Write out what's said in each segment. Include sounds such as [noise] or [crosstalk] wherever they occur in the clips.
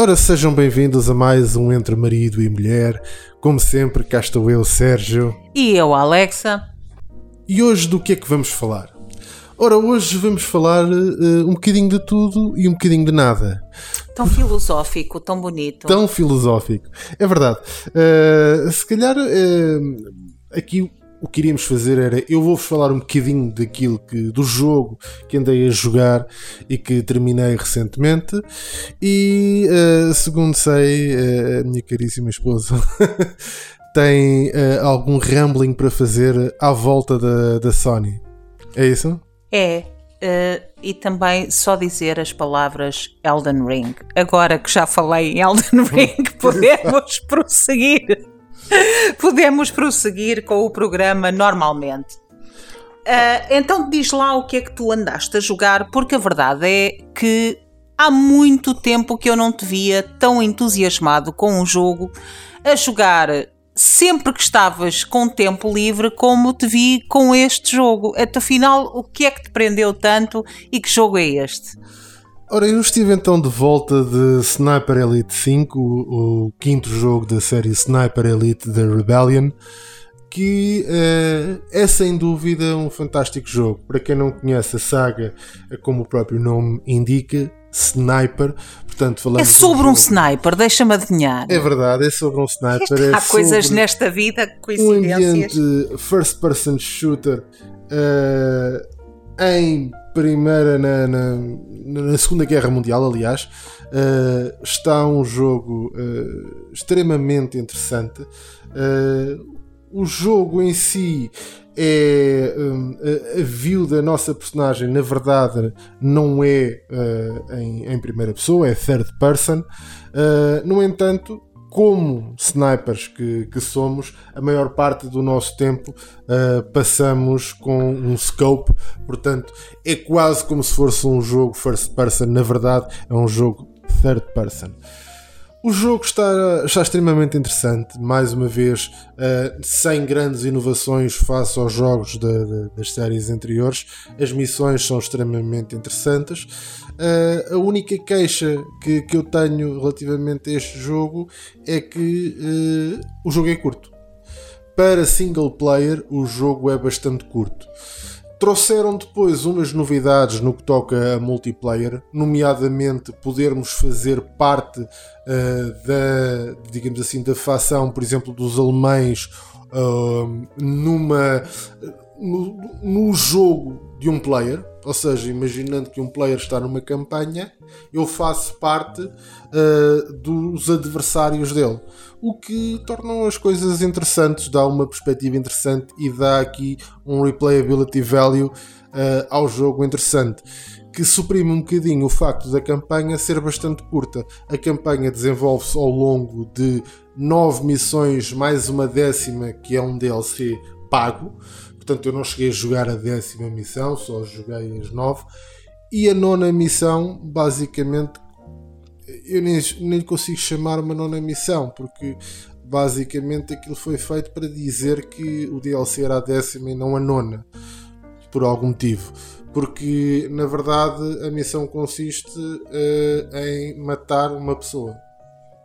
Ora, sejam bem-vindos a mais um Entre Marido e Mulher. Como sempre, cá estou eu, Sérgio. E eu, Alexa. E hoje do que é que vamos falar? Ora, hoje vamos falar uh, um bocadinho de tudo e um bocadinho de nada. Tão filosófico, tão bonito. Tão filosófico. É verdade. Uh, se calhar uh, aqui o que iríamos fazer era eu vou-vos falar um bocadinho daquilo que do jogo que andei a jogar e que terminei recentemente. E uh, segundo sei uh, a minha caríssima esposa [laughs] tem uh, algum rambling para fazer à volta da, da Sony. É isso? É e também só dizer as palavras Elden Ring. Agora que já falei em Elden [laughs] Ring [laughs] podemos prosseguir [laughs] Podemos prosseguir com o programa normalmente. Uh, então diz lá o que é que tu andaste a jogar, porque a verdade é que há muito tempo que eu não te via tão entusiasmado com um jogo, a jogar sempre que estavas com tempo livre, como te vi com este jogo. Afinal, o que é que te prendeu tanto e que jogo é este? Ora, eu estive então de volta de Sniper Elite 5, o, o quinto jogo da série Sniper Elite The Rebellion, que uh, é sem dúvida um fantástico jogo. Para quem não conhece a saga, é como o próprio nome indica, Sniper, portanto falamos. É sobre um, um sniper, deixa-me adivinhar. É verdade, é sobre um sniper. É Há coisas nesta vida, coincidências. Um ambiente first person shooter uh, em primeira na, na, na, Segunda Guerra Mundial, aliás, uh, está um jogo uh, extremamente interessante. Uh, o jogo em si é um, a, a view da nossa personagem, na verdade, não é em, em, primeira pessoa, é third person. no entanto, como snipers que, que, somos, a maior parte do nosso tempo uh, passamos com um scope, portanto, é quase como se fosse um jogo first person, na verdade, é um jogo third person. O jogo está, está extremamente interessante, mais uma vez, uh, sem grandes inovações face aos jogos de, de, das séries anteriores. As missões são extremamente interessantes. Uh, a única queixa que, que eu tenho relativamente a este jogo é que uh, o jogo é curto. Para single player, o jogo é bastante curto. Trouxeram depois umas novidades no que toca a multiplayer, nomeadamente podermos fazer parte uh, da, digamos assim, da facção, por exemplo, dos alemães uh, numa no, no jogo de um player, ou seja, imaginando que um player está numa campanha, eu faço parte uh, dos adversários dele. O que torna as coisas interessantes, dá uma perspectiva interessante e dá aqui um replayability value uh, ao jogo interessante. Que suprime um bocadinho o facto da campanha ser bastante curta. A campanha desenvolve-se ao longo de nove missões, mais uma décima, que é um DLC pago portanto eu não cheguei a jogar a décima missão, só joguei as nove. E a nona missão, basicamente, eu nem, nem consigo chamar uma nona missão, porque basicamente aquilo foi feito para dizer que o DLC era a décima e não a nona, por algum motivo. Porque na verdade a missão consiste uh, em matar uma pessoa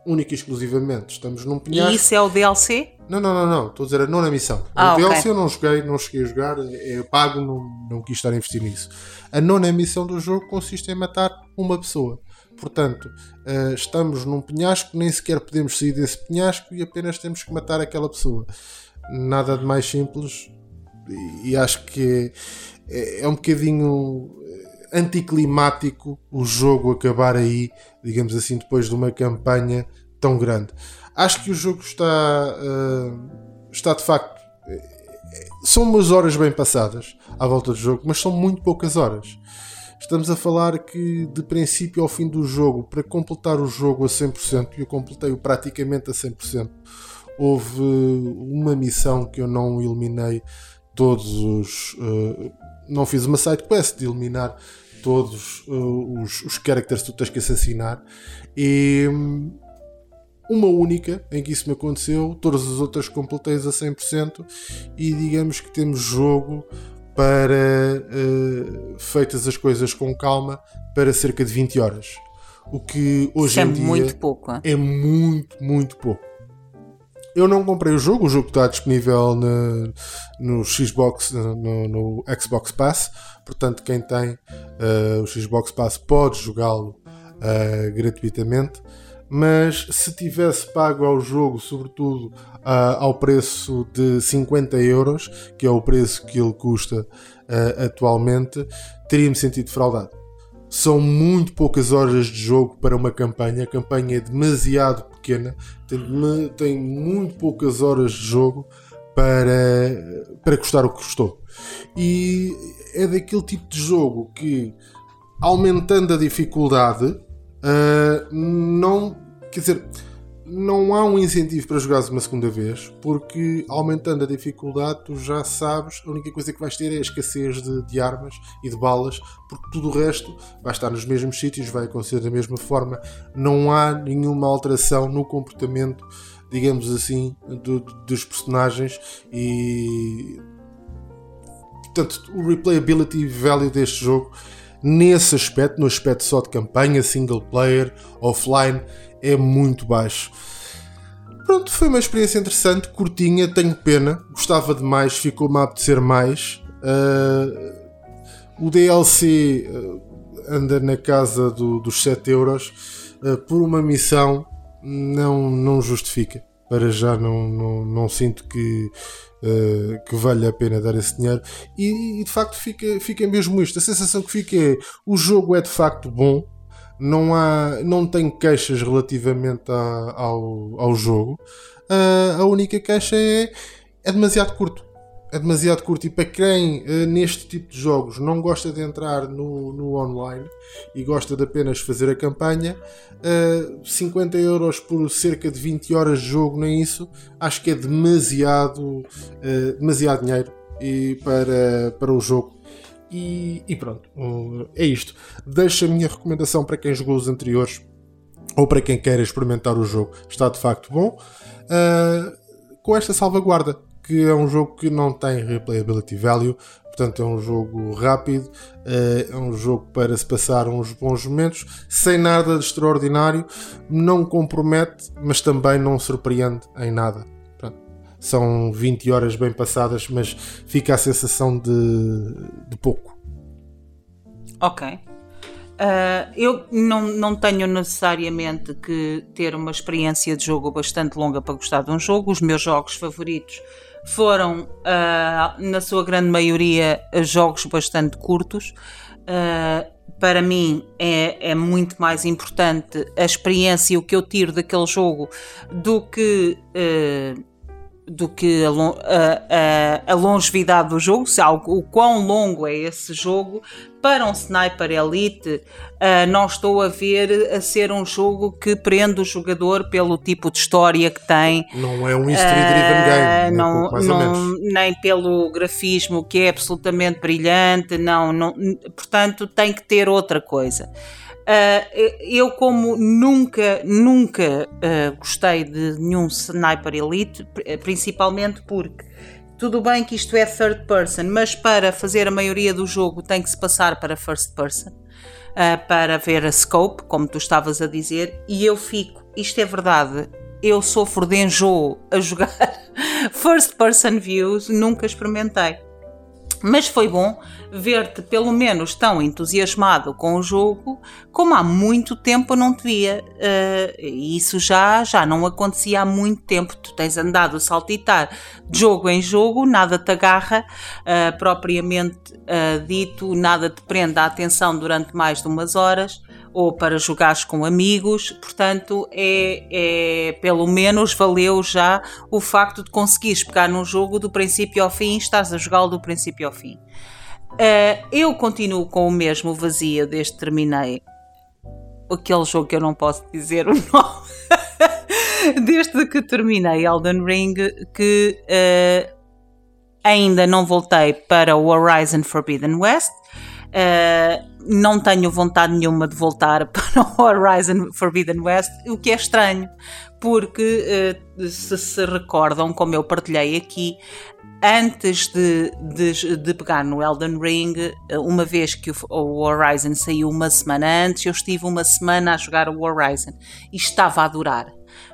única e exclusivamente. Estamos num penhasco. E isso é o DLC? Não, não, não, não. Estou a dizer a nona missão. Ah, o okay. DLC eu não joguei, não cheguei a jogar, é pago, não, não quis estar a investir nisso. A nona missão do jogo consiste em matar uma pessoa. Portanto, uh, estamos num penhasco, nem sequer podemos sair desse penhasco e apenas temos que matar aquela pessoa. Nada de mais simples e, acho que é, é um bocadinho anticlimático o jogo acabar aí, digamos assim, depois de uma campanha tão grande. Acho que o jogo está, uh, está de facto. São umas horas bem passadas à volta do jogo, mas são muito poucas horas. Estamos a falar que de princípio ao fim do jogo, para completar o jogo a 100%, e eu completei-o praticamente a 100%, houve uma missão que eu não eliminei todos os. Uh, não fiz uma side quest de eliminar todos uh, os, os characters que tu tens que assassinar. E um, uma única em que isso me aconteceu, todas as outras completei a 100% e digamos que temos jogo para uh, feitas as coisas com calma para cerca de 20 horas. O que hoje Isso é em dia muito pouco. hein? é muito, muito pouco. Eu não comprei o jogo, o jogo está disponível no, no Xbox, no, no Xbox Pass, portanto, quem tem eh, o Xbox Pass pode jogá-lo eh, gratuitamente. Mas se tivesse pago ao jogo, sobretudo ah, ao preço de 50 euros, que é o preço que ele custa ah, atualmente, teria-me sentido defraudado. São muito poucas horas de jogo para uma campanha. A campanha é demasiado pequena, tem, tem muito poucas horas de jogo para, para custar o que custou. E é daquele tipo de jogo que, aumentando a dificuldade, ah, não. Quer dizer, não há um incentivo para jogares uma segunda vez, porque aumentando a dificuldade, tu já sabes, a única coisa que vais ter é a escassez de, de armas e de balas, porque tudo o resto vai estar nos mesmos sítios, vai acontecer da mesma forma. Não há nenhuma alteração no comportamento, digamos assim, do- dos personagens e. Portanto, o replayability value deste jogo, nesse aspecto, no aspecto só de campanha, single player, offline, é muito baixo. Pronto, foi uma experiência interessante, curtinha, tenho pena, gostava demais, ficou-me a apetecer mais. Ah, o DLC ah, anda na casa do- dos 7 euros ah, por uma missão, não, não justifica. Para já não, não, não sinto que, ah, que vale a pena dar esse dinheiro. E, e, de facto fica, fica mesmo isto. A sensação que fica é o jogo é de facto bom, não, há, não tenho queixas relativamente a- ao, ao jogo. Ah, a única queixa é é demasiado curto. É demasiado curto. E para quem ah, neste tipo de jogos não gosta de entrar no, no online e gosta de apenas fazer a campanha, ah, 50 euros por cerca de 20 horas de jogo, nem isso, acho que é demasiado, ah, demasiado dinheiro e para, para o jogo. E, e pronto, é isto. Deixo a minha recomendação para quem jogou os anteriores ou para quem quer experimentar o jogo. Está de facto bom. Ah, com esta salvaguarda, que é um jogo que não tem replayability value, portanto é um jogo rápido, ah, é um jogo para se passar uns bons momentos, sem nada de extraordinário, não compromete, mas também não surpreende em nada. São 20 horas bem passadas, mas fica a sensação de, de pouco. Ok. Ah, eu não, não tenho necessariamente que ter uma experiência de jogo bastante longa para gostar de um jogo. Os meus jogos favoritos foram, ah, na sua grande maioria, jogos bastante curtos. Ah, para mim é, é muito mais importante a experiência, o que eu tiro daquele jogo, do que. ah, do que a, a- a- longevidade do jogo, se algo, o quão longo é esse jogo. Para um Sniper Elite, ah, não estou a ver a ser um jogo que prende o jogador pelo tipo de história que tem, Não é um history-driven game, ah, nem não, não- nem pelo grafismo que é absolutamente brilhante, não, não, portanto tem que ter outra coisa. Ah, eu, como nunca, nunca ah, gostei de nenhum Sniper Elite, pri- principalmente porque tudo bem que isto é third person, mas para fazer a maioria do jogo tem que se passar para first person. ah, para ver a scope, como tu estavas a dizer, e eu fico, isto é verdade, eu sofro de enjoo a jogar [laughs] first person views, nunca experimentei. Mas foi bom ver-te pelo menos tão entusiasmado com o jogo como há muito tempo eu não te via. E isso já, já não acontecia há muito tempo. Tu tens andado a saltitar de jogo em jogo, nada te agarra, eh, propriamente eh, dito, nada te prende a atenção durante mais de umas horas ou para jogares com amigos, portanto é, é pelo menos valeu já o facto de conseguires pegar num jogo do princípio ao fim e estás a jogá-lo do princípio ao fim. Eh, eu continuo com o mesmo vazio desde que terminei. Aquele jogo que eu não posso dizer o [laughs] nome. Desde que terminei Elden Ring que eh, ainda não voltei para o Horizon Forbidden West Uh, não tenho vontade nenhuma de voltar [laughs] para o Horizon Forbidden West, o que é estranho, porque uh, se se recordam, como eu partilhei aqui, antes de, de, de, pegar no Elden Ring, uma vez que o, o, Horizon saiu uma semana antes, eu estive uma semana a jogar o Horizon e estava a adorar.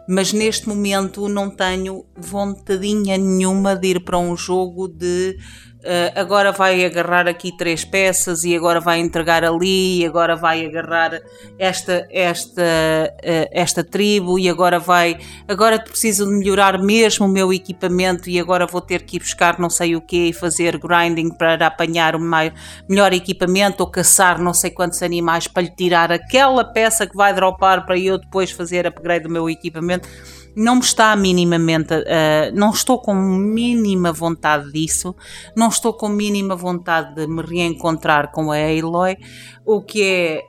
Mas neste momento não tenho vontadinha nenhuma de ir para um jogo de Uh, agora vai agarrar aqui três peças e agora vai entregar ali e agora vai agarrar esta esta uh, esta tribo e agora vai agora preciso de melhorar mesmo o meu equipamento e agora vou ter que ir buscar não sei o que e fazer grinding para apanhar o mais, melhor equipamento ou caçar não sei quantos animais para lhe tirar aquela peça que vai dropar para eu depois fazer upgrade do meu equipamento não me está minimamente, uh, não estou com mínima vontade disso, não estou com mínima vontade de me reencontrar com a Aloy, o que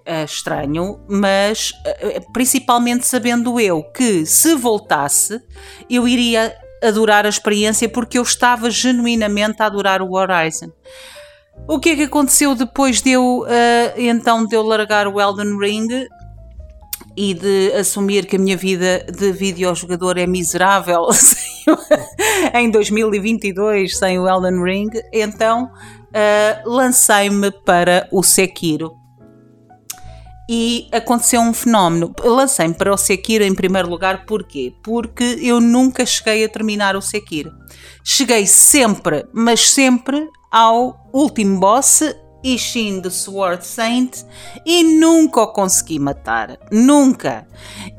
é uh, estranho, mas uh, principalmente sabendo eu que se voltasse eu iria adorar a experiência porque eu estava genuinamente a adorar o Horizon. O que é que aconteceu depois de eu, então de eu largar o Elden Ring? E de assumir que a minha vida de videojogador é miserável [laughs] em 2022 sem o Elden Ring, então uh, lancei-me para o Sekiro. E aconteceu um fenómeno. Lancei-me para o Sekiro em primeiro lugar, porquê? Porque eu nunca cheguei a terminar o Sekiro. Cheguei sempre, mas sempre ao último boss Ishin the Sword Saint e nunca o consegui matar. Nunca.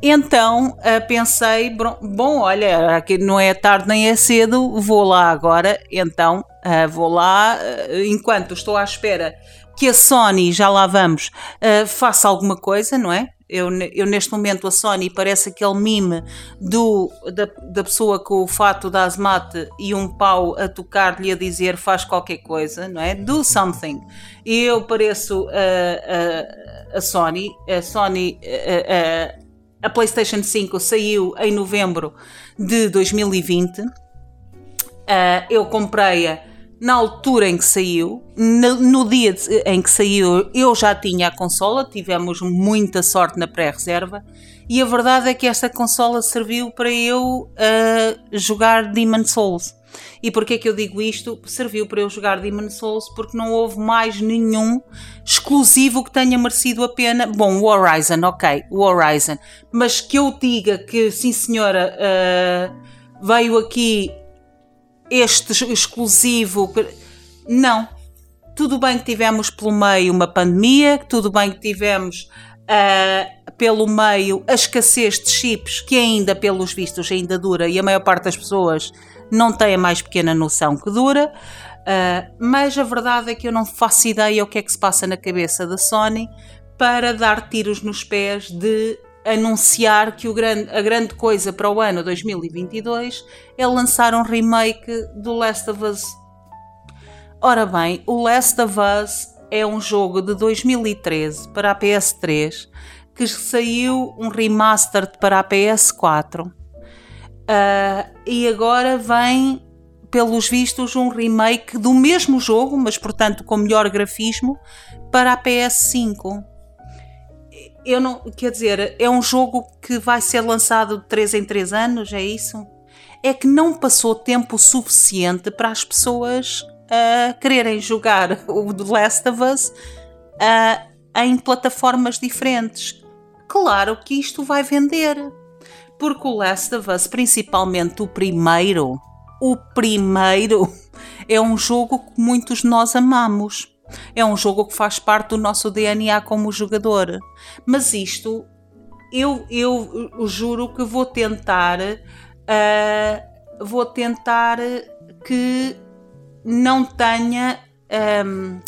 Então uh, pensei, bom, olha, aqui não é tarde nem é cedo, vou lá agora. Então uh, vou lá, uh, enquanto estou à espera que a Sony, já lá vamos, faça alguma coisa, não é? Eu, eu, neste momento a Sony parece aquele mime do, da, da pessoa com o fato da asmate e um pau a tocar-lhe a dizer faz qualquer coisa, não é? Do something. E eu pareço a, a, a Sony. A Sony. A, a PlayStation 5 saiu em novembro de 2020. eu comprei-a na altura em que saiu, no, no, dia em que saiu, eu já tinha a consola, tivemos muita sorte na pré-reserva, e a verdade é que esta consola serviu para eu uh, jogar Demon Souls. E porquê que eu digo isto? Serviu para eu jogar Demon Souls porque não houve mais nenhum exclusivo que tenha merecido a pena. Bom, o Horizon, ok, o Horizon. Mas que eu diga que, sim senhora, uh, veio aqui este exclusivo. Não. Tudo bem que tivemos pelo meio uma pandemia, tudo bem que tivemos uh, pelo meio a escassez de chips, que ainda, pelos vistos, ainda dura e a maior parte das pessoas não tem a mais pequena noção que dura. Uh, mas a verdade é que eu não faço ideia o que é que se passa na cabeça da Sony para dar tiros nos pés de anunciar que grande, a grande coisa para o ano 2022 é lançar um remake do Last of Us. Ora bem, o Last of Us é um jogo de 2013 para a PS3 que saiu um remaster para a PS4 uh, ah, e agora vem pelos vistos um remake do mesmo jogo, mas portanto com melhor grafismo para a PS5 eu não, quer dizer, é um jogo que vai ser lançado de 3 em 3 anos, é isso? É que não passou tempo suficiente para as pessoas uh, quererem jogar [laughs] o The Last of Us uh, em plataformas diferentes. Claro que isto vai vender, porque o Last of Us, principalmente o primeiro, o primeiro, [laughs] é um jogo que muitos de nós amamos. É um jogo que faz parte do nosso DNA como jogador. Mas isto, eu, eu, juro que vou tentar. Uh, vou tentar que não tenha. Um,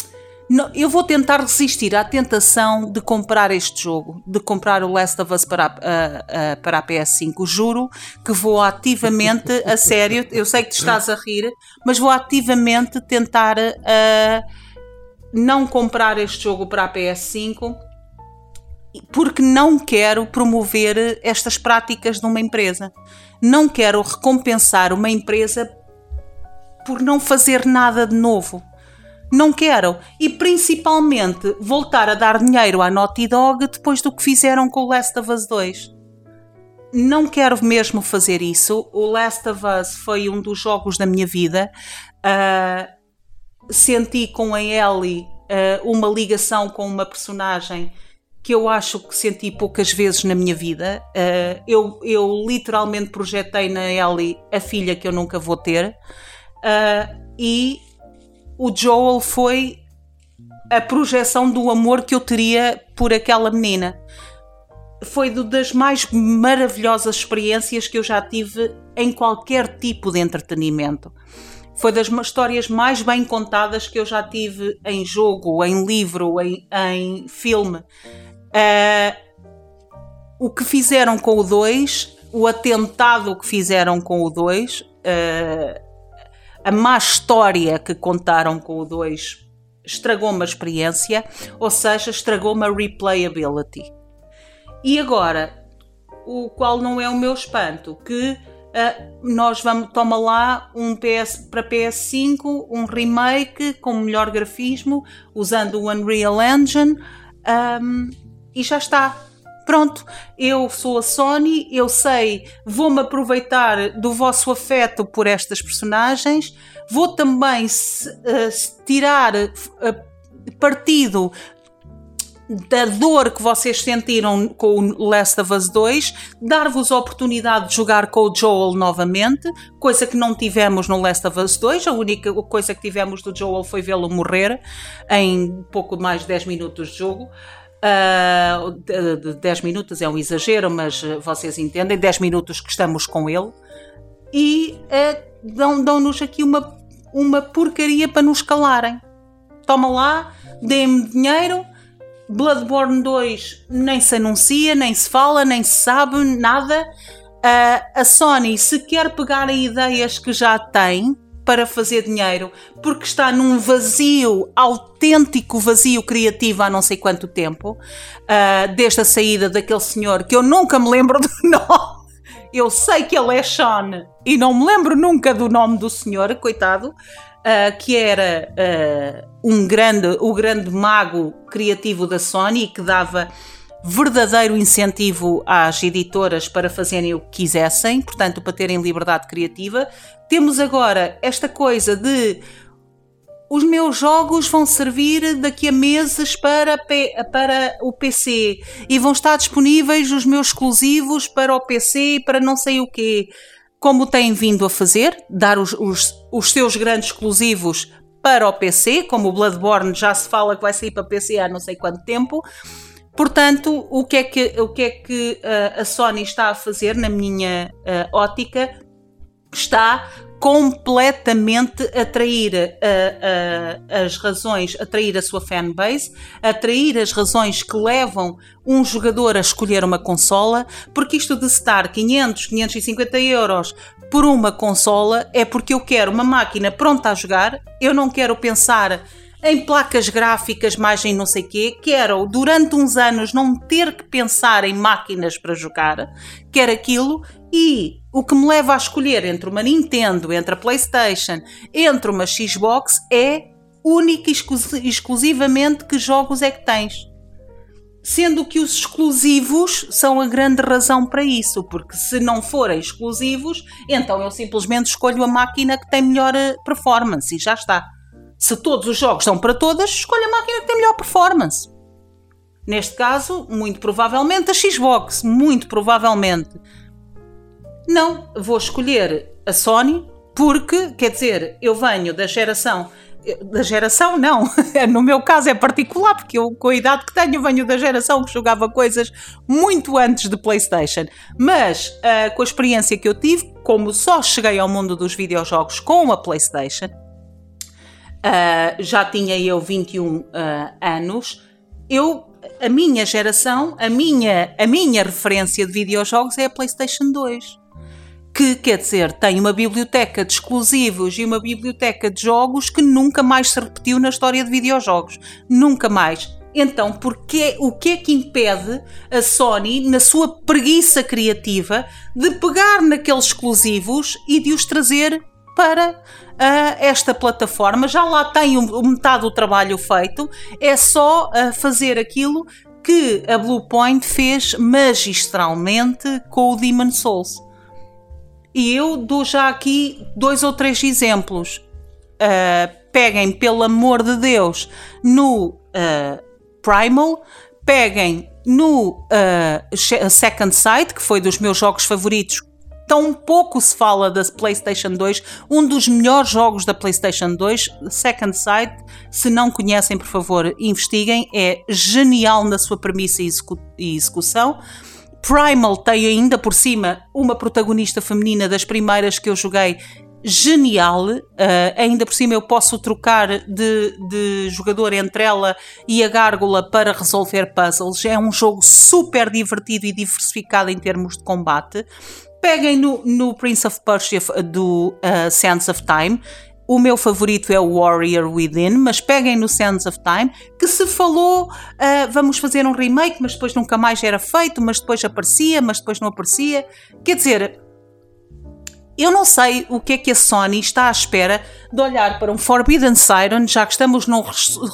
não, eu vou tentar resistir à tentação de comprar este jogo, de comprar o Last of Us para a, a, a, para a PS5. Juro que vou ativamente, a sério, eu sei que te estás a rir, mas vou ativamente tentar. Uh, não comprar este jogo para a PS5 porque não quero promover estas práticas de uma empresa. Não quero recompensar uma empresa por não fazer nada de novo. Não quero. E principalmente voltar a dar dinheiro à Naughty Dog depois do que fizeram com o Last of Us 2. Não quero mesmo fazer isso. O Last of Us foi um dos jogos da minha vida. Uh, senti com a Ellie uh, uma ligação com uma personagem que eu acho que senti poucas vezes na minha vida. Uh, eu, eu literalmente projetei na Ellie a filha que eu nunca vou ter. Uh, e o Joel foi a projeção do amor que eu teria por aquela menina. Foi das mais maravilhosas experiências que eu já tive em qualquer tipo de entretenimento. Foi das histórias mais bem contadas que eu já tive em jogo, em livro, em, em filme. Uh, o que fizeram com o 2, o atentado que fizeram com o 2, uh, ah, a má história que contaram com o 2 estragou-me a experiência, ou seja, estragou-me a replayability. E agora, o qual não é o meu espanto, que uh, nós vamos, toma lá um PS para PS5, um remake com melhor grafismo, usando o Unreal Engine. Um, e já está. Pronto, eu sou a Sony, eu sei, vou-me aproveitar do vosso afeto por estas personagens, vou também uh, tirar uh, partido da dor que vocês sentiram com o Last of Us 2, dar-vos a oportunidade de jogar com o Joel novamente, coisa que não tivemos no Last of Us 2, a única coisa que tivemos do Joel foi vê-lo morrer em pouco mais de 10 minutos de jogo. Uh, de 10 minutos é um exagero, mas ah, vocês entendem, 10 minutos que estamos com ele e uh, dão-nos aqui uma, uma porcaria para nos calarem. Toma lá, dê-me dinheiro. Bloodborne 2 nem se anuncia, nem se fala, nem se sabe nada. Uh, a Sony, se quer pegar em ideias que já tem, para fazer dinheiro, porque está num vazio, autêntico vazio criativo há não sei quanto tempo, uh, desde a saída daquele senhor que eu nunca me lembro do [laughs] nome. Eu sei que ele é Sean e não me lembro nunca do nome do senhor, coitado, uh, que era uh, um grande, o grande mago criativo da Sony que dava verdadeiro incentivo às editoras para fazerem o que quisessem, portanto, para terem liberdade criativa. Temos agora esta coisa de os meus jogos vão servir daqui a meses para, para o PC e vão estar disponíveis os meus exclusivos para o PC e para não sei o quê. Como têm vindo a fazer, dar os, os, os seus grandes exclusivos para o PC, como o Bloodborne já se fala que vai sair para PC há não sei quanto tempo. Portanto, o que é que, o que, é que uh, a Sony está a fazer, na minha uh, ótica, está completamente atrair uh, as razões, atrair a sua fanbase, atrair as razões que levam um jogador a escolher uma consola, porque isto de estar 500, 550 euros por uma consola é porque eu quero uma máquina pronta a jogar, eu não quero pensar em placas gráficas, mais em não sei quê, quero durante uns anos não ter que pensar em máquinas para jogar, quero aquilo e o que me leva a escolher entre uma Nintendo, entre a PlayStation, entre uma Xbox é única e exclusivamente que jogos é que tens. Sendo que os exclusivos são a grande razão para isso, porque se não forem exclusivos, então eu simplesmente escolho a máquina que tem melhor eh, performance e já está se todos os jogos são para todas, escolha a máquina que tem melhor performance. Neste caso, muito provavelmente a Xbox, muito provavelmente. Não, vou escolher a Sony porque, quer dizer, eu venho da geração da geração não, [laughs] no meu caso é particular porque eu com a idade que tenho venho da geração que jogava coisas muito antes de Playstation, mas uh, com a experiência que eu tive, como só cheguei ao mundo dos videojogos com a Playstation, uh, já tinha eu 21 uh, ah, anos, eu, a minha geração, a minha, a minha referência de videojogos é a PlayStation 2. Que quer dizer, tem uma biblioteca de exclusivos e uma biblioteca de jogos que nunca mais se repetiu na história de videojogos. Nunca mais. Então, porque, o que é que impede a Sony, na sua preguiça criativa, de pegar naqueles exclusivos e de os trazer para uh, esta plataforma. Já lá tem o, metade do trabalho feito, é só uh, fazer aquilo que a Bluepoint fez magistralmente com o Demon Souls. E eu dou já aqui dois ou três exemplos. Uh, peguem, pelo amor de Deus, no Primal, peguem no Second Sight, que foi dos meus jogos favoritos tão pouco se fala da PlayStation 2, um dos melhores jogos da PlayStation 2, Second Sight. Se não conhecem, por favor, investiguem. É genial na sua premissa e, e execução. Primal tem ainda por cima uma protagonista feminina das primeiras que eu joguei. Genial, uh, ainda por cima eu posso trocar de, de jogador entre ela e a gárgula para resolver puzzles. É um jogo super divertido e diversificado em termos de combate. Peguem no, no Prince of Persia do uh, Sands of Time. O meu favorito é o Warrior Within, mas peguem no Sands of Time, que se falou, uh, vamos fazer um remake, mas depois nunca mais era feito, mas depois aparecia, mas depois não aparecia. Quer dizer, eu não sei o que é que a Sony está à espera de olhar para um Forbidden Siren, já que estamos num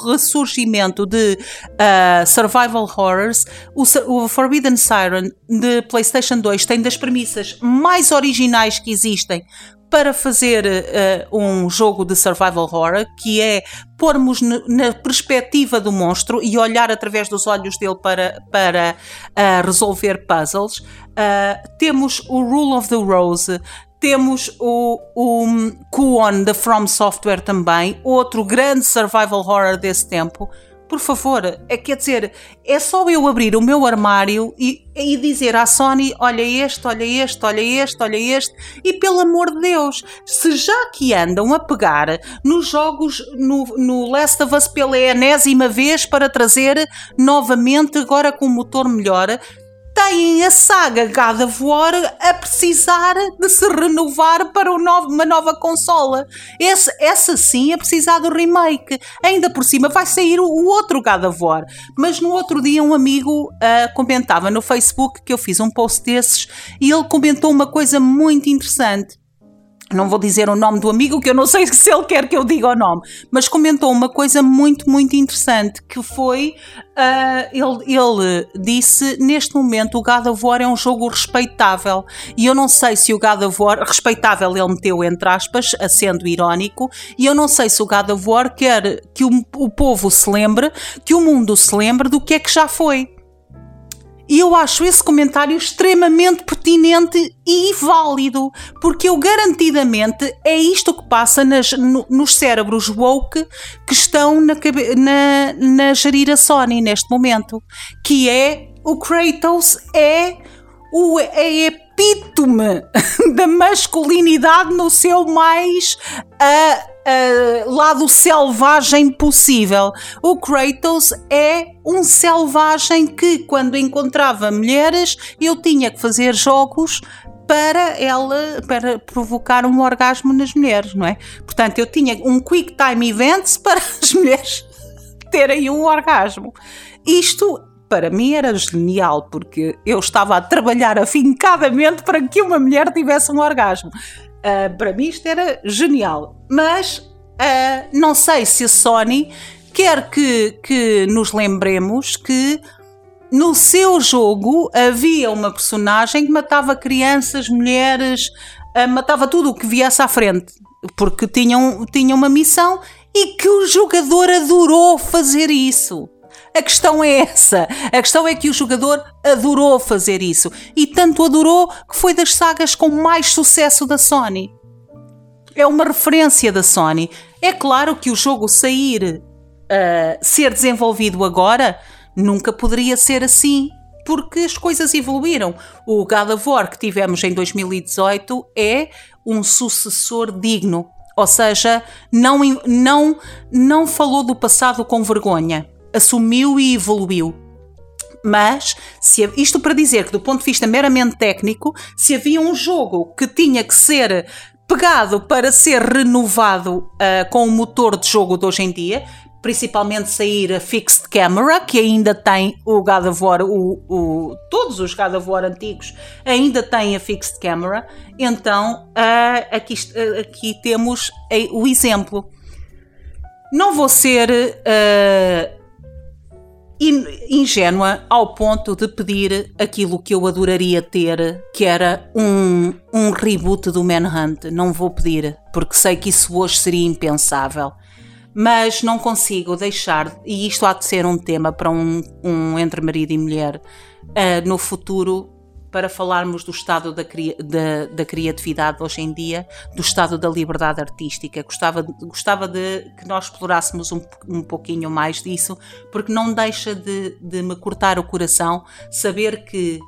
ressurgimento de uh, survival horrors. O, o, Forbidden Siren de PlayStation 2 tem das premissas mais originais que existem para fazer uh, um jogo de survival horror, que é pormos na perspectiva do monstro e olhar através dos olhos dele para, para uh, resolver puzzles. Uh, temos o Rule of the Rose, temos o, o Kuon da From Software também, outro grande survival horror desse tempo. Por favor, é, quer dizer, é só eu abrir o meu armário e, e dizer à Sony: olha este, olha este, olha este, olha este, e pelo amor de Deus, se já que andam a pegar nos jogos no, no Last of Us pela enésima vez para trazer novamente, agora com o motor melhor, têm a saga God of War a precisar de se renovar para uma nova consola. Esse, essa sim a precisar do remake. Ainda por cima vai sair o outro God of War. Mas no outro dia um amigo uh, comentava no Facebook que eu fiz um post desses e ele comentou uma coisa muito interessante não vou dizer o nome do amigo, que eu não sei [laughs] se ele quer que eu diga o nome, mas comentou uma coisa muito, muito interessante, que foi, uh, ele, ele disse, neste momento o God of War é um jogo respeitável, e eu não sei se o God of War, respeitável ele meteu entre aspas, sendo irónico, e eu não sei se o God of War quer que o, o povo se lembre, que o mundo se lembre do que é que já foi. E eu acho esse comentário extremamente pertinente e válido, porque eu garantidamente é isto que passa nas, no, nos cérebros woke que estão na, na, na gerir a Sony neste momento, que é o Kratos é o é epítome [laughs] da masculinidade no seu mais uh, uh, lado selvagem possível. O Kratos é um selvagem que, quando encontrava mulheres, eu tinha que fazer jogos para ela para provocar um orgasmo nas mulheres, não é? Portanto, eu tinha um quick time events [laughs] para as mulheres terem um orgasmo. Isto para mim era genial, porque eu estava a trabalhar afincadamente para que uma mulher tivesse um orgasmo. Uh, para mim isto era genial. Mas uh, não sei se a Sony quer que, que nos lembremos que no seu jogo havia uma personagem que matava crianças, mulheres, uh, matava tudo o que viesse à frente, porque tinham, tinham uma missão e que o jogador adorou fazer isso. A questão é essa. A questão é que o jogador adorou fazer isso. E tanto adorou que foi das sagas com mais sucesso da Sony. É uma referência da Sony. É claro que o jogo sair, uh, ser desenvolvido agora, nunca poderia ser assim. Porque as coisas evoluíram. O God of War que tivemos em 2018 é um sucessor digno. Ou seja, não, não, não falou do passado com vergonha assumiu e evoluiu. Mas, se, isto para dizer que, do ponto de vista meramente técnico, se havia um jogo que tinha que ser pegado para ser renovado uh, com o motor de jogo de hoje em dia, principalmente sair a Fixed Camera, que ainda tem o God of War, o, o, todos os God of War antigos ainda têm a Fixed Camera, então uh, aqui, uh, aqui temos o exemplo. Não vou ser uh, ingênua ao ponto de pedir aquilo que eu adoraria ter, que era um, um reboot do Manhunt. Não vou pedir, porque sei que isso hoje seria impensável. Mas não consigo deixar, e isto há de ser um tema para um, um entre marido e mulher uh, no futuro, para falarmos do estado da, da, da, criatividade hoje em dia, do estado da liberdade artística. Gostava, gostava de que nós explorássemos um, um pouquinho mais disso, porque não deixa de, de me cortar o coração saber que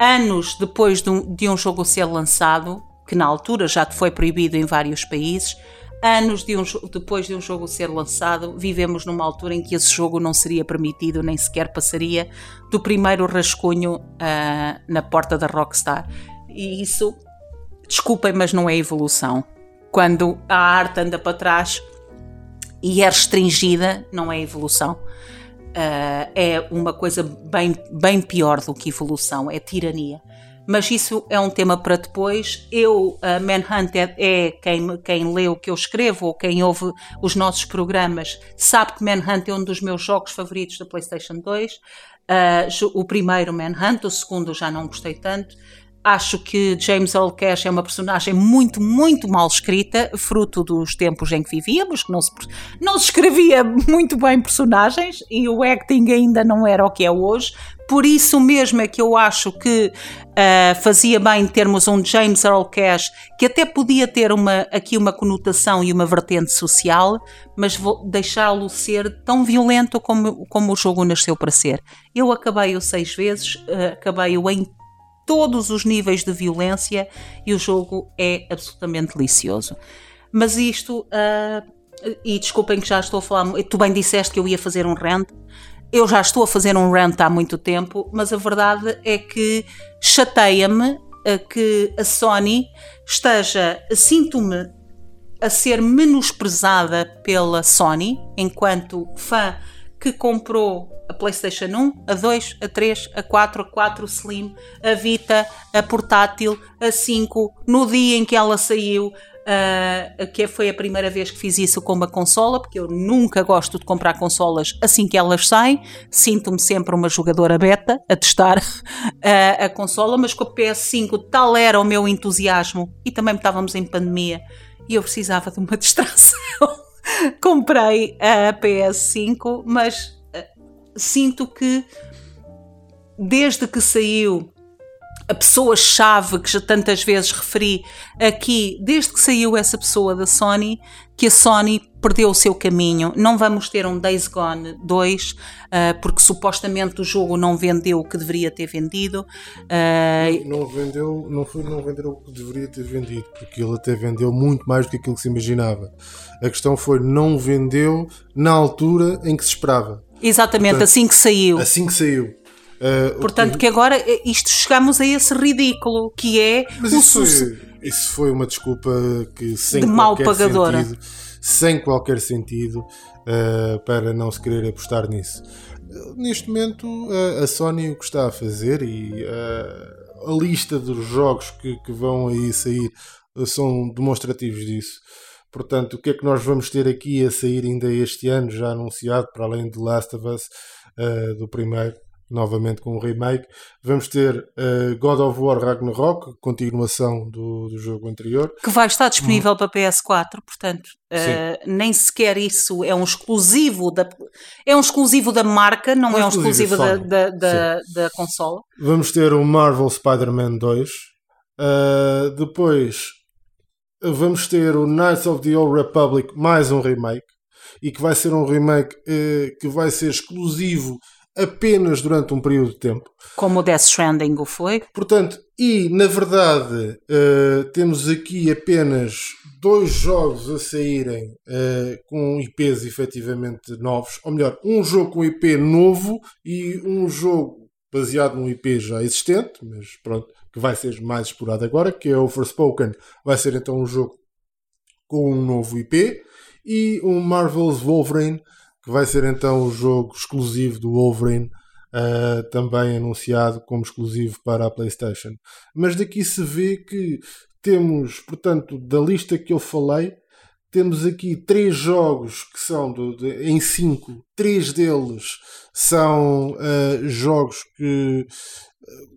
anos depois de um, de um jogo ser lançado, que na altura já foi proibido em vários países, anos de um, depois de um jogo ser lançado, vivemos numa altura em que esse jogo não seria permitido, nem sequer passaria do primeiro rascunho uh, na porta da Rockstar. E isso, desculpem, mas não é evolução. Quando a arte anda para trás e é restringida, não é evolução. Uh, é uma coisa bem, bem pior do que evolução, é tirania mas isso é um tema para depois. Eu, a Manhunt, é, é quem, quem lê o que eu escrevo ou quem ouve os nossos programas, sabe que Manhunt é um dos meus jogos favoritos da PlayStation 2. Uh, o primeiro Manhunt, o segundo já não gostei tanto. Acho que James Earl Cash é uma personagem muito, muito mal escrita, fruto dos tempos em que vivíamos, que não se, não se escrevia muito bem personagens e o acting ainda não era o que é hoje. Por isso mesmo é que eu acho que uh, fazia bem termos um James Earl Cash que até podia ter uma, aqui uma conotação e uma vertente social, mas deixá-lo ser tão violento como, como o jogo nasceu para ser. Eu acabei-o seis vezes, uh, acabei-o em todos os níveis de violência e o jogo é absolutamente delicioso. Mas isto, uh, e desculpem que já estou a falar, tu bem disseste que eu ia fazer um rant, eu já estou a fazer um rant há muito tempo, mas a verdade é que chateia-me uh, que a Sony esteja, sinto-me a ser menosprezada pela Sony enquanto fã que comprou a PlayStation 1, a 2, a 3, a 4, a 4 Slim, a Vita, a portátil, a 5, no dia em que ela saiu, uh, que foi a primeira vez que fiz isso com uma consola, porque eu nunca gosto de comprar consolas assim que elas saem, sinto-me sempre uma jogadora beta a testar uh, [laughs] a consola, mas com a PS5 tal era o meu entusiasmo e também estávamos em pandemia e eu precisava de uma [laughs] distração. [laughs] Comprei a PS5, mas sinto que desde que saiu a pessoa-chave que já tantas vezes referi aqui, desde que saiu essa pessoa da Sony, que a Sony perdeu o seu caminho. Não vamos ter um Days Gone 2, uh, ah, porque supostamente o jogo não vendeu o que deveria ter vendido. Uh, não, vendeu, não foi não vender o que deveria ter vendido, porque ele até vendeu muito mais do que aquilo que se imaginava. A questão foi não vendeu na altura em que se esperava. Exatamente, Portanto, assim que saiu. Assim que saiu. Uh, Portanto, que agora eh, isto chegamos a esse ridículo que é Mas isso, foi, isso foi uma desculpa que sem de mal pagadora. Sentido, sem qualquer sentido uh, para não se querer apostar nisso. Uh, neste momento, a Sony o que está a fazer e a lista dos jogos que, que vão aí sair são demonstrativos disso. Portanto, o que é que nós vamos ter aqui a sair ainda este ano, já anunciado, para além de Last of Us, uh, do primeiro, novamente com o remake. Vamos ter uh, God of War Ragnarok, continuação do, do jogo anterior. Que vai estar disponível hum. para PS4, portanto, uh, nem sequer isso é um exclusivo da, é um exclusivo da marca, não é, é um exclusivo, da, da, da, da, consola. Vamos ter o Marvel Spider-Man 2. Uh, depois vamos ter o Knights of the Old Republic, mais um remake, e que vai ser um remake eh, que vai ser exclusivo apenas durante um período de tempo. Como o Death Stranding o foi. Portanto, e na verdade uh, temos aqui apenas dois jogos a saírem uh, com IPs efetivamente novos, ou melhor, um jogo com IP novo e um jogo baseado num IP já existente, mas pronto, que vai ser mais explorado agora, que é o Forspoken, vai ser então um jogo com um novo IP, e o Marvel's Wolverine que vai ser então o jogo exclusivo do Wolverine, uh, também anunciado como exclusivo para a PlayStation. Mas daqui se vê que temos, portanto, da lista que eu falei, temos aqui três jogos que são do, de, em cinco, três deles são uh, jogos que,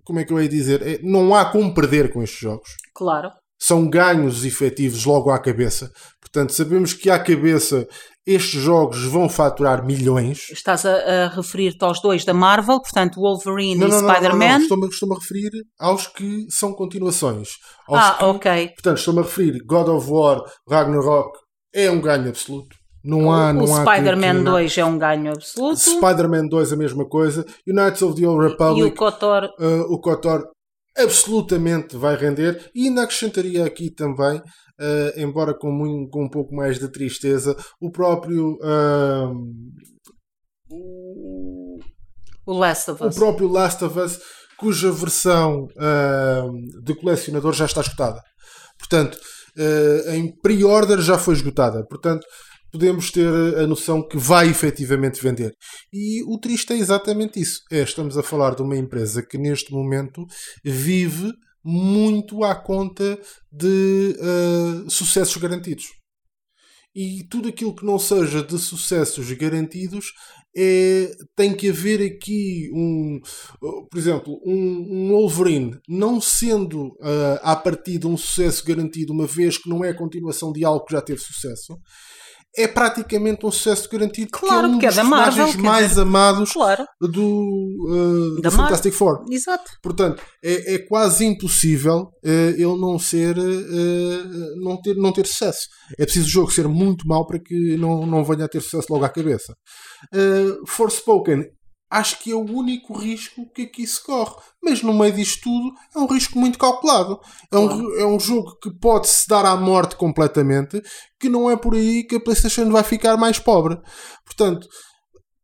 como é que eu ia dizer, é, não há como perder com estes jogos. Claro. São ganhos efetivos logo à cabeça. Portanto, sabemos que à cabeça estes jogos vão faturar milhões. Estás a, a referir-te aos dois da Marvel, portanto, Wolverine não, e Spider-Man? Estou-me estou a referir aos que são continuações. ah, que, ok. Portanto, estou-me a referir God of War, Ragnarok, é um ganho absoluto. Não há, o, não o Spider-Man 2 é um ganho absoluto. Spider-Man 2 a mesma coisa. United of the Old Republic. E o KOTOR. Uh, o KOTOR absolutamente vai render. E ainda acrescentaria aqui também, uh, embora com, muito, com um pouco mais de tristeza, o próprio. Uh, o Last of Us. O próprio Last of Us, cuja versão de colecionador já está escutada. Portanto, em pre-order já foi esgotada. Portanto, podemos ter a noção que vai efetivamente vender. E o triste é exatamente isso. É, estamos a falar de uma empresa que neste momento vive muito à conta de uh, sucessos garantidos. E tudo aquilo que não seja de sucessos garantidos é, tem que haver aqui um, por exemplo, um, um Wolverine não sendo uh, à partida um sucesso garantido, uma vez que não é a continuação de algo que já teve sucesso, é praticamente um sucesso garantido claro, porque é um dos é personagens Marvel, mais dizer, amados claro. do, uh, do Fantastic Four. Exato. Portanto, é, é quase impossível uh, ele não ser uh, não, ter, não ter sucesso. É preciso o jogo ser muito mau para que não, não venha a ter sucesso logo à cabeça. Uh, Forspoken acho que é o único risco que aqui se corre. Mas no meio disto tudo é um risco muito calculado. É um, é um jogo que pode-se dar à morte completamente, que não é por aí que a PlayStation vai ficar mais pobre. Portanto,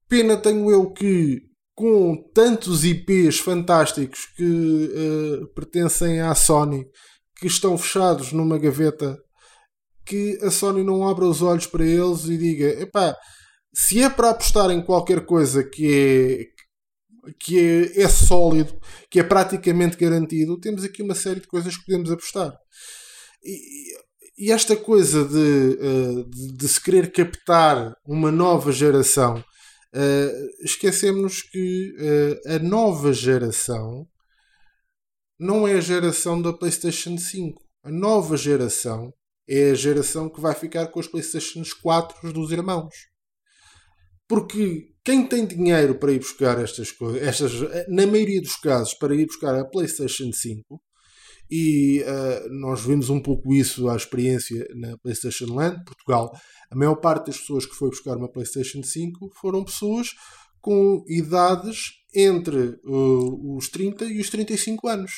pena tenho eu que com tantos IPs fantásticos que uh, pertencem à Sony, que estão fechados numa gaveta, que a Sony não abra os olhos para eles e diga: epá, se é para apostar em qualquer coisa que é que é, é, sólido, que é praticamente garantido, temos aqui uma série de coisas que podemos apostar. E, e esta coisa de, eh, de, de, se querer captar uma nova geração, uh, esquecemos que uh, a nova geração não é a geração da PlayStation 5. A nova geração é a geração que vai ficar com os PlayStation 4 dos irmãos. Porque quem tem dinheiro para ir buscar estas coisas, estas, na maioria dos casos, para ir buscar a PlayStation 5, e uh, nós vimos um pouco isso à experiência na PlayStation Land, Portugal. A maior parte das pessoas que foi buscar uma PlayStation 5 foram pessoas com idades entre uh, os 30 e os 35 anos.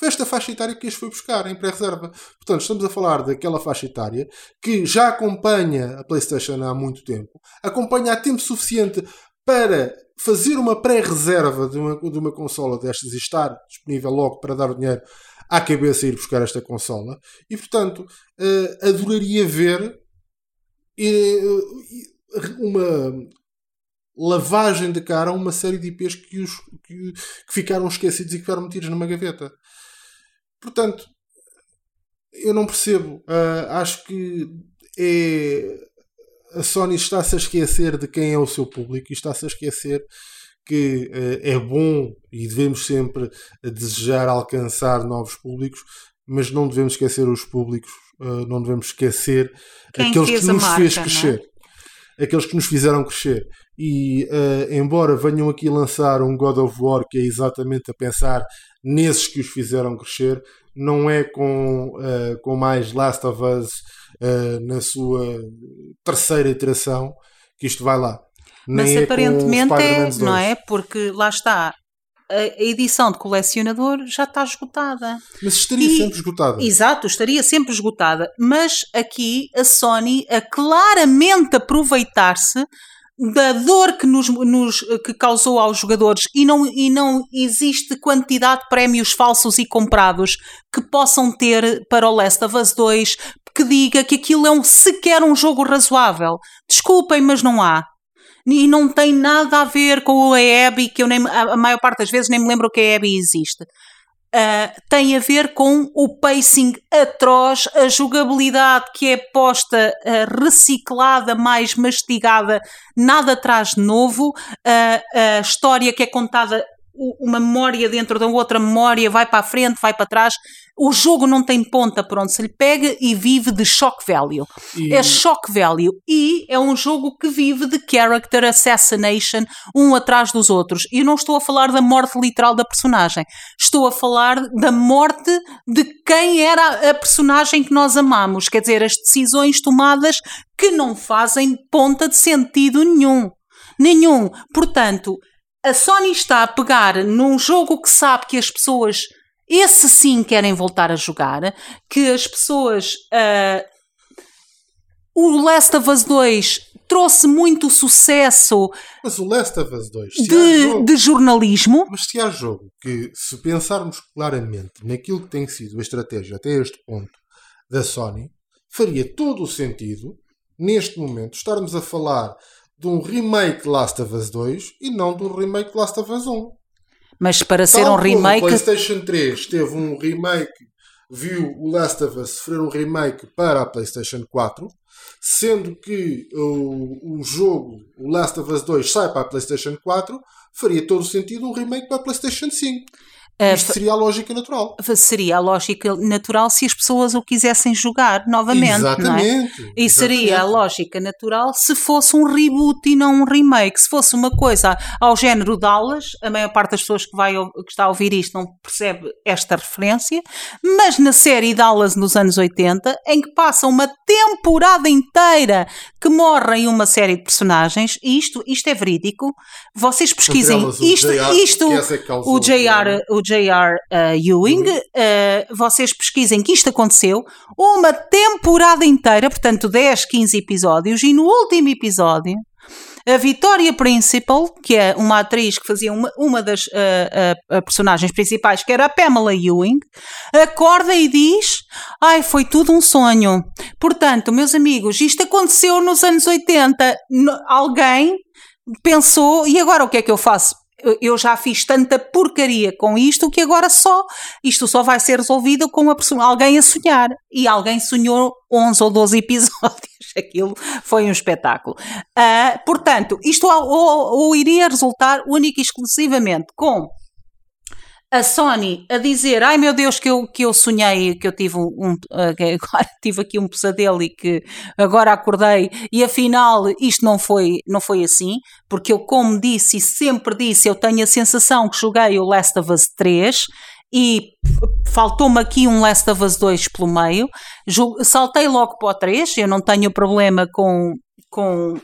Foi esta faixa etária que este foi buscar em pré-reserva. Portanto, estamos a falar daquela faixa etária que já acompanha a PlayStation há muito tempo, acompanha há tempo suficiente para fazer uma pré-reserva de uma, de uma consola destas e estar disponível logo para dar o dinheiro à cabeça e ir buscar esta consola. E, portanto, uh, adoraria ver uh, uma lavagem de cara a uma série de IPs que, os, que, que ficaram esquecidos e que ficaram metidos numa gaveta. Portanto, eu não percebo. Uh, acho que é. A Sony está-se a esquecer de quem é o seu público e está-se a esquecer que uh, é bom e devemos sempre desejar alcançar novos públicos, mas não devemos esquecer os públicos, uh, não devemos esquecer quem aqueles que nos marca, fez crescer. Aqueles que nos fizeram crescer. E embora venham aqui lançar um God of War que é exatamente a pensar nesses que os fizeram crescer, não é com, uh, com mais Last of Us uh, na sua terceira iteração que isto vai lá. Nem Mas é aparentemente é, não é? Porque lá está, a edição de colecionador já está esgotada. Mas estaria e, sempre esgotada. Exato, estaria sempre esgotada. Mas aqui a Sony a claramente aproveitar-se da dor que, nos, nos, que causou aos jogadores e não, e não existe quantidade de prémios falsos e comprados que possam ter para o Last of Us 2 que diga que aquilo é um, sequer um jogo razoável. Desculpem, mas não há. e não tem nada a ver com a Abby, que eu nem, a maior parte das vezes nem me lembro que a Abby existe. Uh, tem a ver com o pacing atroz, a jogabilidade que é posta uh, reciclada, mais mastigada, nada traz de novo, uh, a história que é contada uma memória dentro da outra memória, vai para a frente, vai para trás. O jogo não tem ponta por onde se lhe pega e vive de shock value. E... É shock value. E é um jogo que vive de character assassination, um atrás dos outros. E não estou a falar da morte literal da personagem. Estou a falar da morte de quem era a personagem que nós amamos. Quer dizer, as decisões tomadas que não fazem ponta de sentido nenhum. Nenhum. Portanto, a Sony está a pegar num jogo que sabe que as pessoas, esse sim, querem voltar a jogar, que as pessoas. Uh, o Last of Us 2 trouxe muito sucesso. Mas o Last of Us 2 de, jogo, de jornalismo. Mas se há jogo que, se pensarmos claramente naquilo que tem sido a estratégia até este ponto da Sony, faria todo o sentido, neste momento, estarmos a falar de um remake Last of Us 2 e não de um remake Last of Us 1. Mas para ser Tal um remake. O PlayStation 3 teve um remake, viu o Last of Us sofrer um remake para a PlayStation 4, sendo que o, o jogo, o Last of Us 2, sai para a PlayStation 4, faria todo o sentido um remake para a PlayStation 5. Uh, Isto seria a lógica natural. Seria a lógica natural se as pessoas o quisessem jogar novamente. Exatamente. Não é? E exatamente. seria a lógica natural se fosse um reboot e não um remake. Se fosse uma coisa ao género Dallas, a maior parte das pessoas que, vai, que está a ouvir isto não percebe esta referência, mas na série Dallas nos anos 80, em que passa uma temporada inteira que morrem uma série de personagens, e isto, isto é verídico, vocês pesquisem isto, isto, o JR, o J.R. Uh, Ewing. Uh, vocês pesquisem que isto aconteceu uma temporada inteira, portanto 10, 15 episódios, e no último episódio a Vitória Principal, que é uma atriz que fazia uma, uma das uh, uh, personagens principais, que era a Pamela Ewing, acorda e diz: Ai, foi tudo um sonho. Portanto, meus amigos, isto aconteceu nos anos 80. alguém pensou, e agora o que é que eu faço? Eu já fiz tanta porcaria com isto que agora só, isto só vai ser resolvido com a alguém a sonhar. E alguém sonhou 11 ou 12 [laughs] episódios. Aquilo foi um espetáculo. Uh, portanto, isto ou, ou, ou iria resultar única e exclusivamente com a Sony a dizer ai meu Deus que eu, que eu sonhei que eu tive um, [laughs] agora tive aqui um pesadelo e que agora acordei e afinal isto não foi não foi assim porque eu como disse e sempre disse eu tenho a sensação que joguei o Last of Us 3 e faltou-me aqui um Last of Us 2 pelo meio. Saltei logo para o 3 eu não tenho problema com com uh,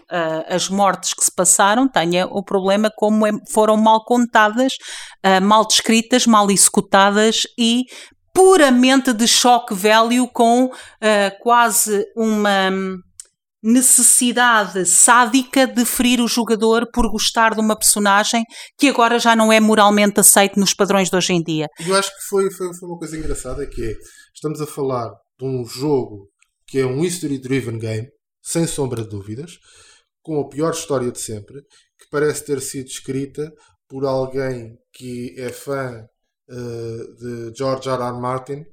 as mortes que se passaram, tenha o problema como é, foram mal contadas, uh, mal descritas, mal executadas e puramente de choque velho com uh, quase uma necessidade sádica de ferir o jogador por gostar de uma personagem que agora já não é moralmente aceito nos padrões de hoje em dia. Eu acho que foi, foi, foi uma coisa engraçada que é, estamos a falar de um jogo que é um history driven game sem sombra de dúvidas, com a pior história de sempre, que parece ter sido escrita por alguém que é fã uh, de George R. R. Martin,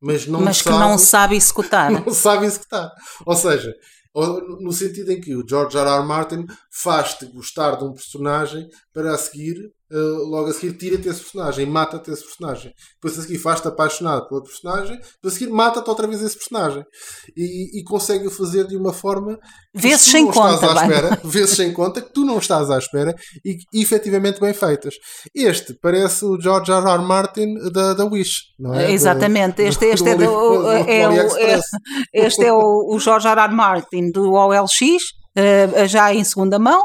mas não mas sabe, que não sabe executar. [laughs] Não sabe executar. Ou seja, no sentido em que o George R. R. Martin faz-te gostar de um personagem para a seguir Uh, logo a seguir tira-te esse personagem, mata-te esse personagem. Depois a seguir faz-te apaixonado pelo personagem, depois a seguir mata-te outra vez esse personagem. E, e consegue o fazer de uma forma vezes sem conta, espera, [laughs] vezes sem conta, que tu não estás à espera e, efetivamente bem feitas. Este parece o George R. R. Martin da, da Wish, não é? Exatamente, este, este é, do, é, o, é, este é o, o George R. R. Martin do OLX, uh, já em segunda mão,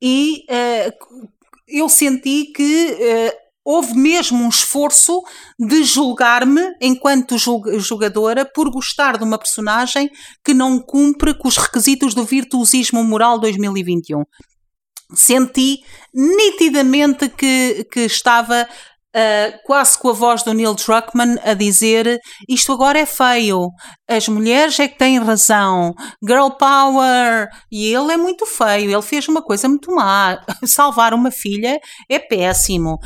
e uh, eu senti que uh, houve mesmo um esforço de julgar-me enquanto jogadora por gostar de uma personagem que não cumpre com os requisitos do virtuosismo moral 2021. Senti nitidamente que, que estava uh, quase com a voz do Neil Druckmann a dizer isto agora é feio, as mulheres é que têm razão, girl power, e ele é muito feio, ele fez uma coisa muito má, [laughs] salvar uma filha é péssimo.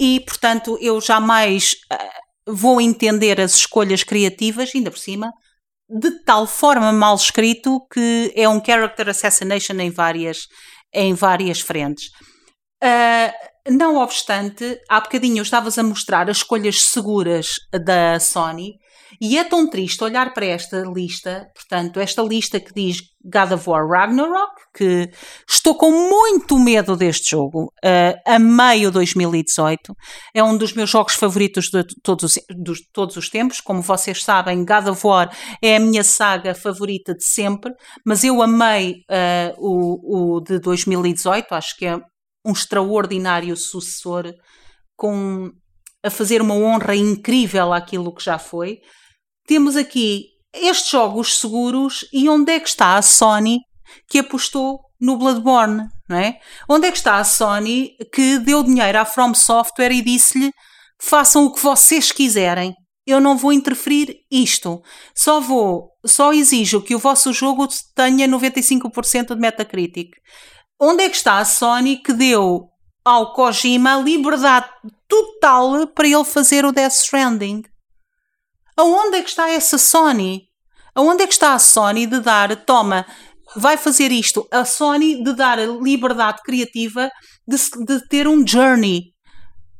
E, portanto, eu jamais uh, vou entender as escolhas criativas, ainda por cima, de tal forma mal escrito que é um character assassination em várias, em várias frentes. Uh, não obstante, há bocadinho estavas a mostrar as escolhas seguras da Sony e é tão triste olhar para esta lista, portanto, esta lista que diz God of War Ragnarok, que estou com muito medo deste jogo. Uh, amei o 2018, é um dos meus jogos favoritos de todos, de todos os tempos. Como vocês sabem, God of War é a minha saga favorita de sempre, mas eu amei uh, o, o de 2018, acho que é um extraordinário sucessor com a fazer uma honra incrível àquilo que já foi. Temos aqui estes jogos seguros e onde é que está a Sony que apostou no Bloodborne, não é? Onde é que está a Sony que deu dinheiro à From Software e disse-lhe façam o que vocês quiserem. Eu não vou interferir isto. Só vou, só exijo que o vosso jogo tenha 95% de Metacritic. Onde é que está a Sony que deu ao Kojima liberdade total para ele fazer o Death Stranding? Aonde é que está essa Sony? Aonde é que está a Sony de dar, toma, vai fazer isto? A Sony de dar a liberdade criativa de, de ter um journey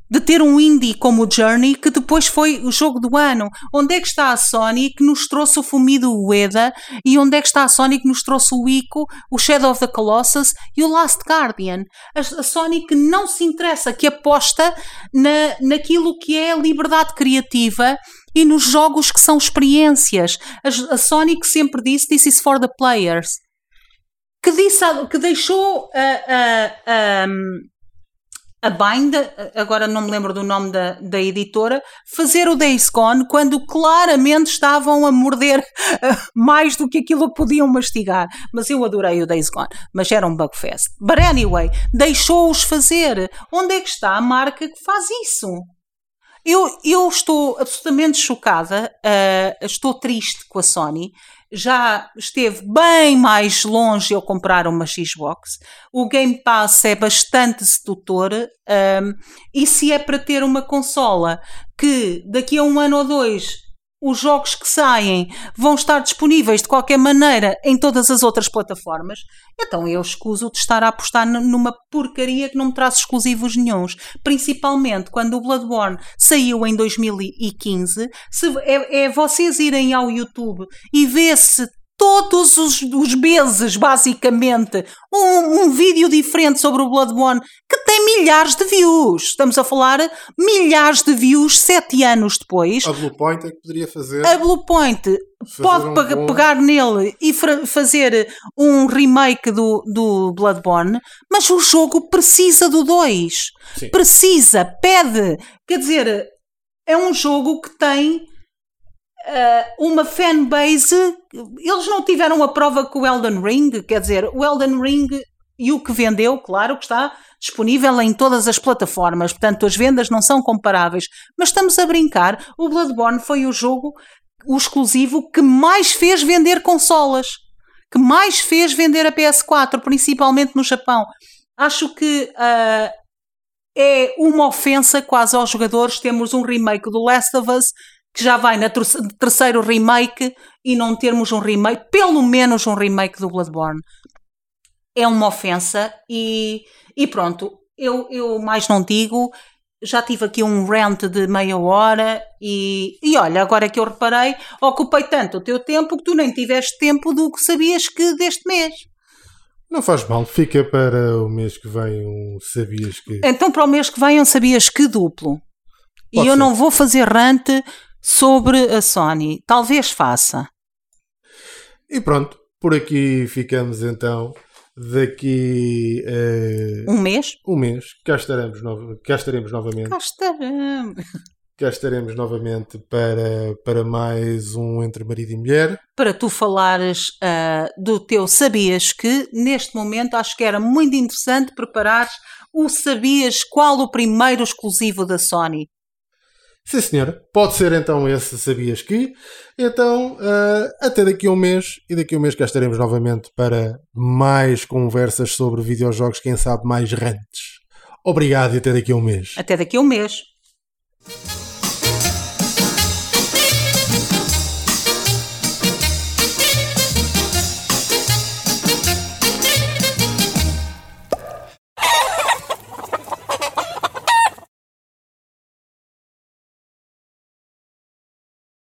de ter um indie como o Journey, que depois foi o jogo do ano. Onde é que está a Sony que nos trouxe o Fumido Ueda e onde é que está a Sony que nos trouxe o Ico, o Shadow of the Colossus e o Last Guardian? A, a Sony que não se interessa, que aposta na, naquilo que é a liberdade criativa e nos jogos que são experiências. A, a Sony que sempre disse This is for the players. Que, disse, que deixou a, a, a Bind, agora não me lembro do nome da, da editora, fazer o Days Gone quando claramente estavam a morder mais do que aquilo que podiam mastigar. Mas eu adorei o Days Gone, mas era um bugfest. But anyway, deixou-os fazer. Onde é que está a marca que faz isso? Eu, eu estou absolutamente chocada, uh, estou triste com a Sony já esteve bem mais longe eu comprar uma Xbox. O Game Pass é bastante sedutor um, e se é para ter uma consola que daqui a um ano ou dois os jogos que saem vão estar disponíveis de qualquer maneira em todas as outras plataformas, então eu escuso de estar a apostar numa porcaria que não me traz exclusivos nenhums. Principalmente quando o Bloodborne saiu em 2015. Se é, é vocês irem ao YouTube e ver se todos os, os meses, basicamente, um, um, vídeo diferente sobre o Bloodborne que tem milhares de views. Estamos a falar milhares de views sete anos depois. A Bluepoint é que poderia fazer. A Bluepoint pode um bom... pegar nele e fazer um remake do, do Bloodborne, mas o jogo precisa do 2. Precisa, pede. Quer dizer, é um jogo que tem uh, uma fanbase. Eles não tiveram a prova com o Elden Ring, quer dizer, o Elden Ring e o que vendeu, claro que está disponível em todas as plataformas, portanto as vendas não são comparáveis, mas estamos a brincar. O Bloodborne foi o jogo, o exclusivo, que mais fez vender consolas, que mais fez vender a PS4, principalmente no Japão. Acho que uh, é uma ofensa quase aos jogadores termos um remake do Last of Us que já vai na terceiro remake e não termos um remake, pelo menos um remake do Bloodborne. É uma ofensa e, e pronto, eu, eu mais não digo. Já tive aqui um rant de meia hora e, e olha, agora que eu reparei, ocupei tanto o teu tempo que tu nem tiveste tempo do que sabias que deste mês. Não faz mal, fica para o mês que vem um sabias que. Então para o mês que vem um sabias que duplo. Pode e eu não vou fazer rant sobre a Sony. Talvez faça. E pronto, por aqui ficamos então. Daqui uh, um mês? Um mês, cá estaremos, no... cá estaremos novamente. Cá estaremos. Cá estaremos novamente para, para mais um Entre Marido e Mulher. Para tu falares uh, do teu Sabias que, neste momento, acho que era muito interessante preparares o sabias qual o primeiro exclusivo da Sony? Sim, senhora. Pode ser então esse, sabias que. Então, uh, até daqui a um mês. E daqui a um mês cá estaremos novamente para mais conversas sobre videojogos, quem sabe mais rentes. Obrigado e até daqui a um mês. Até daqui a um mês.